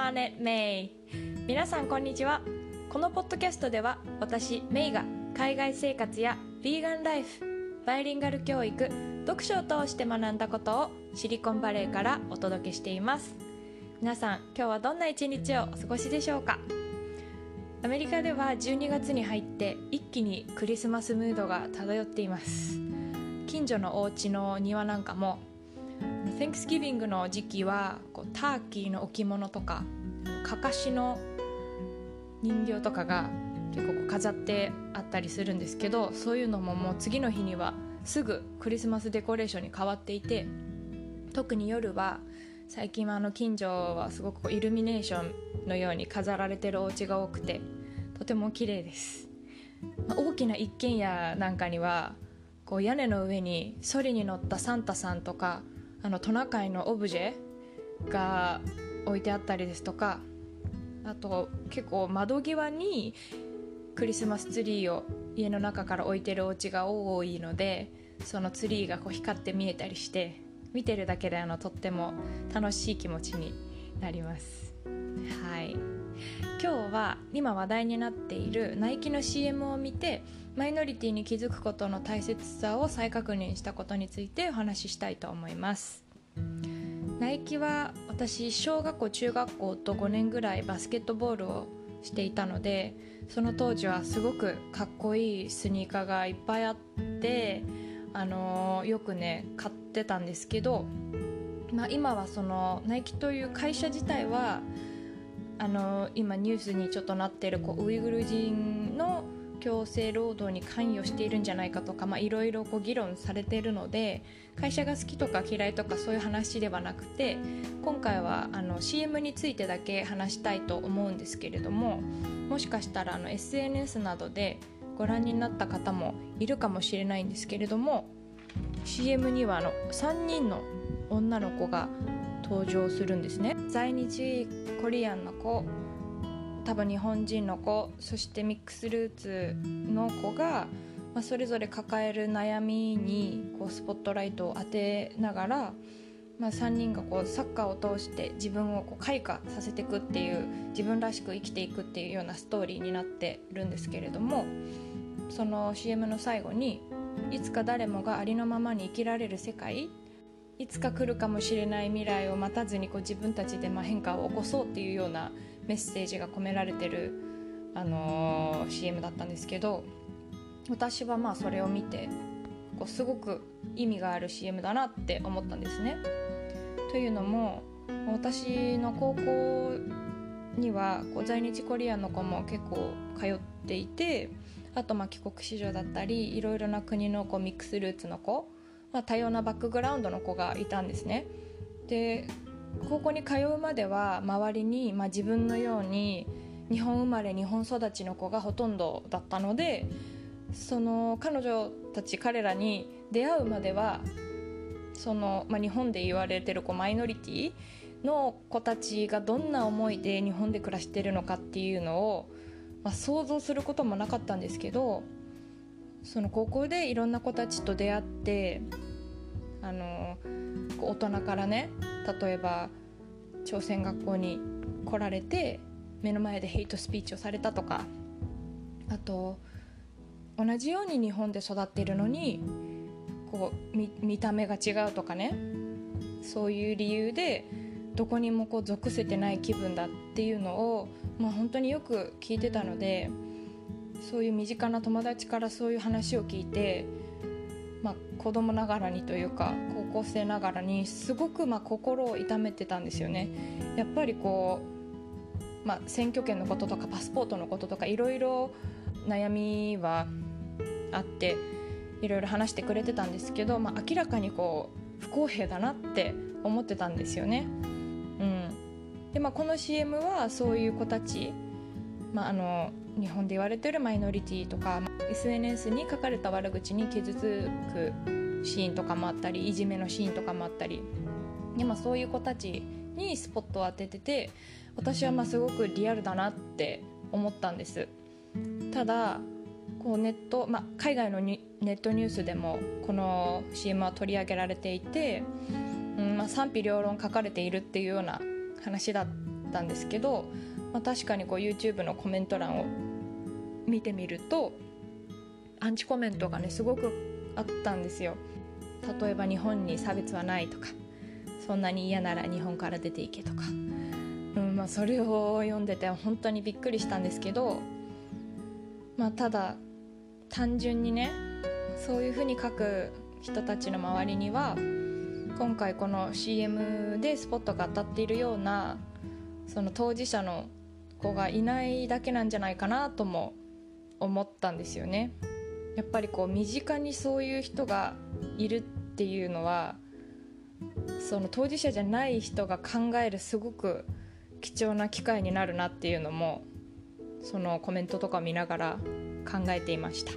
Planet May 皆さんこんにちは。このポッドキャストでは私メイが海外生活やヴィーガンライフバイリンガル教育読書を通して学んだことをシリコンバレーからお届けしています。皆さん今日はどんな一日をお過ごしでしょうか？アメリカでは12月に入って一気にクリスマスムードが漂っています。近所のお家の庭なんかも Thanksgiving の時期はこうターキーの置物とかかかしの人形とかが結構飾ってあったりするんですけどそういうのももう次の日にはすぐクリスマスデコレーションに変わっていて特に夜は最近はあの近所はすごくイルミネーションのように飾られてるお家が多くてとても綺麗です、まあ、大きな一軒家なんかにはこう屋根の上にソリに乗ったサンタさんとかあのトナカイのオブジェが置いてあったりですとかあと結構窓際にクリスマスツリーを家の中から置いてるお家が多いのでそのツリーがこう光って見えたりして見てるだけであのとっても楽しい気持ちになります。はい。今日は今話題になっているナイキの CM を見てマイノリティに気づくことの大切さを再確認したことについてお話ししたいと思います。ナイキは私小学校中学校と5年ぐらいバスケットボールをしていたのでその当時はすごくかっこいいスニーカーがいっぱいあってあのー、よくね買ってたんですけど、まあ、今はそのナイキという会社自体はあの、今ニュースにちょっとなってるこうウイグル人の強制労働に関与しているんじゃないかとかいろいろ議論されているので会社が好きとか嫌いとかそういう話ではなくて今回はあの CM についてだけ話したいと思うんですけれどももしかしたらあの SNS などでご覧になった方もいるかもしれないんですけれども CM にはあの3人の女の子が登場するんですね。在日コリアンの子多分日本人の子そしてミックスルーツの子が、まあ、それぞれ抱える悩みにこうスポットライトを当てながら、まあ、3人がこうサッカーを通して自分をこう開花させていくっていう自分らしく生きていくっていうようなストーリーになってるんですけれどもその CM の最後にいつか誰もがありのままに生きられる世界いつか来るかもしれない未来を待たずにこう自分たちでま変化を起こそうっていうようなメッセージが込められてる、あのー、CM だったんですけど私はまあそれを見てこうすごく意味がある CM だなって思ったんですね。というのも私の高校にはこう在日コリアンの子も結構通っていてあとまあ帰国子女だったりいろいろな国のこうミックスルーツの子、まあ、多様なバックグラウンドの子がいたんですね。で高校に通うまでは周りに、まあ、自分のように日本生まれ日本育ちの子がほとんどだったのでその彼女たち彼らに出会うまではその、まあ、日本で言われてるこうマイノリティの子たちがどんな思いで日本で暮らしてるのかっていうのを、まあ、想像することもなかったんですけどその高校でいろんな子たちと出会ってあの大人からね例えば朝鮮学校に来られて目の前でヘイトスピーチをされたとかあと同じように日本で育っているのにこう見た目が違うとかねそういう理由でどこにもこう属せてない気分だっていうのを、まあ、本当によく聞いてたのでそういう身近な友達からそういう話を聞いてまあ、子供ながらにというか高校生ながらにすごくまあ心を痛めてたんですよね。やっぱりこう、まあ、選挙権のこととかパスポートのこととかいろいろ悩みはあっていろいろ話してくれてたんですけど、まあ、明らかにこう不公平だなって思ってたんですよね。うんでまあ、この CM はそういう子たち、まあ、あの日本で言われてるマイノリティとか SNS に書かれた悪口に傷つくシーンとかもあったりいじめのシーンとかもあったりで、まあ、そういう子たちにスポットを当ててて私はまあすごくリアルだなって思ったんです。ただこうネット、まあ、海外のネットニュースでもこの CM は取り上げられていて、うんまあ、賛否両論書かれているっていうような話だっったんですけど、まあ、確かにこう YouTube のコメント欄を見てみるとアンチコメントがねすごくあったんですよ。例えば日本に差別はないとかそんなに嫌なら日本から出ていけとか、うんまあ、それを読んでて本当にびっくりしたんですけど、まあ、ただ単純にねそういうふうに書く人たちの周りには今回この CM でスポットが当たっているようなその当事者の子がいないだけなんじゃないかなとも思ったんですよね。やっぱりこう身近にそういう人がいるっていうのはその当事者じゃない人が考えるすごく貴重な機会になるなっていうのもそのコメントとか見ながら考えていました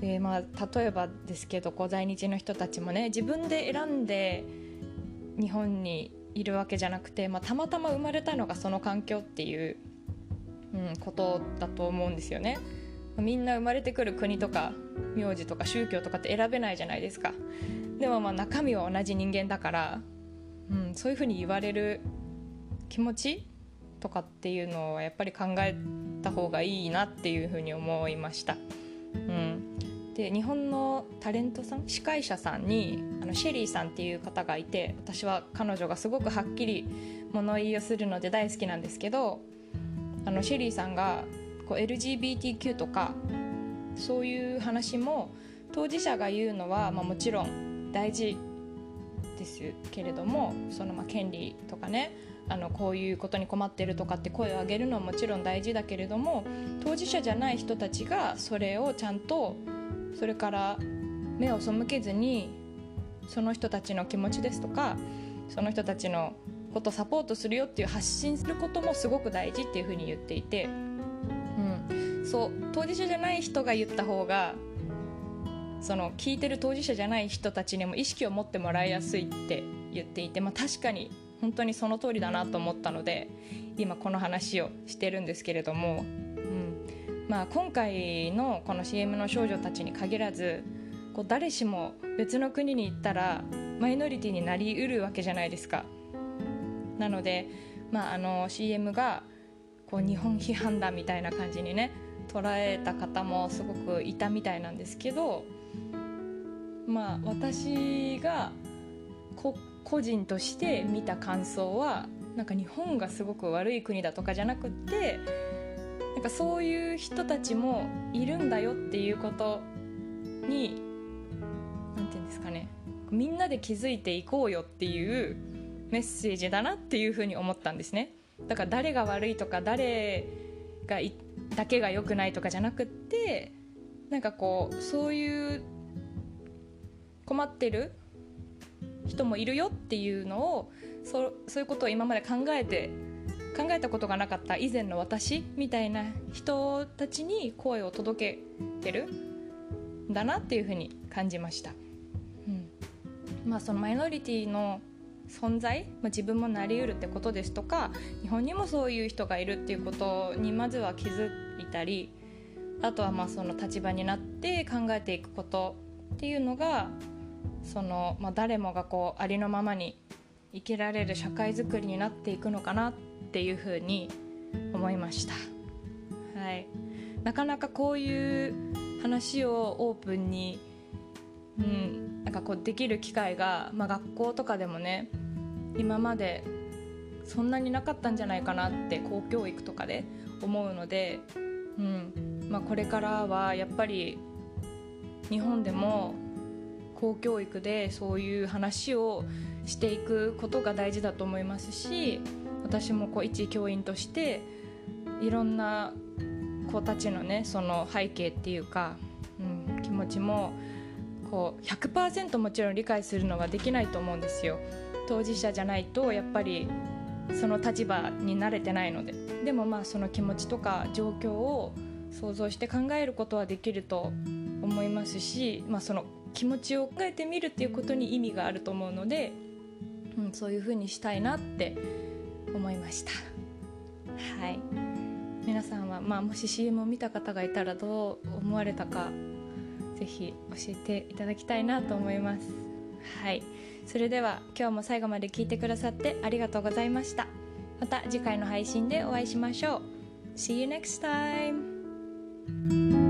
でまあ例えばですけどこう在日の人たちもね自分で選んで日本にいるわけじゃなくて、まあ、たまたま生まれたのがその環境っていう、うん、ことだと思うんですよね。みんな生まれてくる国とか名字とか宗教とかって選べないじゃないですか。でもまあ中身は同じ人間だから、うん、そういうふうに言われる気持ちとかっていうのはやっぱり考えた方がいいなっていうふうに思いました。うん、で日本のタレントさん司会者さんにあのシェリーさんっていう方がいて私は彼女がすごくはっきり物言いをするので大好きなんですけどあのシェリーさんがこう LGBTQ とかそういう話も当事者が言うのは、まあ、もちろん大事ですけれどもそのまあ権利とかねあのこういうことに困ってるとかって声を上げるのはもちろん大事だけれども当事者じゃない人たちがそれをちゃんとそれから目を背けずにその人たちの気持ちですとかその人たちのことをサポートするよっていう発信することもすごく大事っていうふうに言っていてうん。そう当事者じゃない人が言った方がその聞いてる当事者じゃない人たちにも意識を持ってもらいやすいって言っていて、まあ、確かに本当にその通りだなと思ったので今この話をしてるんですけれども、まあ、今回のこの CM の少女たちに限らずこう誰しも別の国に行ったらマイノリティになりうるわけじゃないですか。なので、まあ、あの CM がこう日本批判だみたいな感じにね捉えた方もすごくいたみたいなんですけどまあ私が個人として見た感想はなんか日本がすごく悪い国だとかじゃなくってかそういう人たちもいるんだよっていうことに何て言うんですかねみんなで気づいていこうよっていうメッセージだなっていうふうに思ったんですね。だから誰が悪いとか誰がだけが良くないとかじゃなくってなんかこうそういう困ってる人もいるよっていうのをそそういうことを今まで考えて考えたことがなかった以前の私みたいな人たちに声を届けてるんだなっていうふうに感じました、うん、まあそのマイノリティの存在、まあ、自分もなりうるってことですとか日本にもそういう人がいるっていうことにまずは気づいたりあとはまあその立場になって考えていくことっていうのがその、まあ、誰もがこうありのままに生きられる社会づくりになっていくのかなってていうふうに思いました。はい、なかなかこういう話をオープンに、うん、なんかこうできる機会が、まあ、学校とかでもね今までそんなになかったんじゃないかなって公教育とかで思うので、うんまあ、これからはやっぱり日本でも公教育でそういう話をしていくことが大事だと思いますし私もこう一教員としていろんな子たちのねその背景っていうか、うん、気持ちもこう100%もちろん理解するのはできないと思うんですよ。当事者じゃないとやっぱりその立場に慣れてないので。でもまあその気持ちとか状況を想像して考えることはできると思いますし、まあ、その気持ちを考えてみるっていうことに意味があると思うので、うん、そういうふうにしたいなって思いました。はい。皆さんは、まあ、もし CM を見た方がいたらどう思われたかぜひ教えていただきたいなと思います。はい。それでは今日も最後まで聞いてくださってありがとうございました。また次回の配信でお会いしましょう。See you next time!